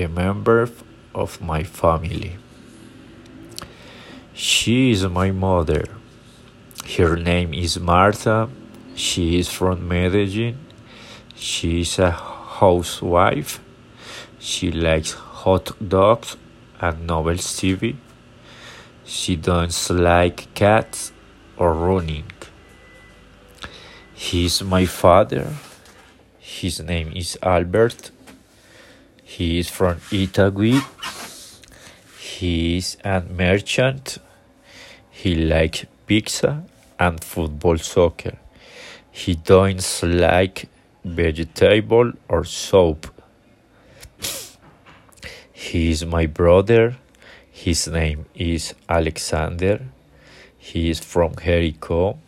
the member of my family. She is my mother. Her name is Martha. She is from Medellin. She is a housewife. She likes hot dogs and novels TV. She doesn't like cats or running. He is my father. His name is Albert. He is from Itagüí. He is a merchant. He likes pizza and football soccer. He doesn't like vegetable or soap. He is my brother. His name is Alexander. He is from Jericó.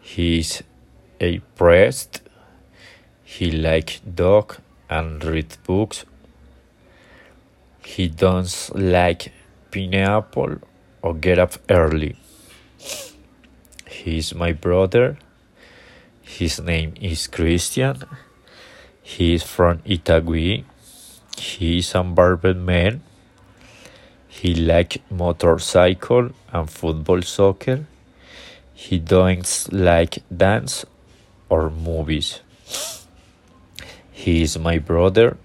He is a priest. He like dog and read books. He doesn't like pineapple or get up early. He is my brother. His name is Christian. He is from Itagüí. He is a barber man. He like motorcycle and football soccer. He doesn't like dance or movies. He is my brother.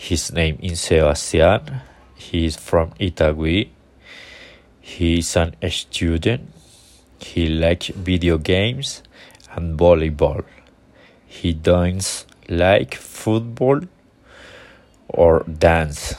His name is Sebastian. He is from Itagüí. He is an student. He likes video games and volleyball. He doesn't like football or dance.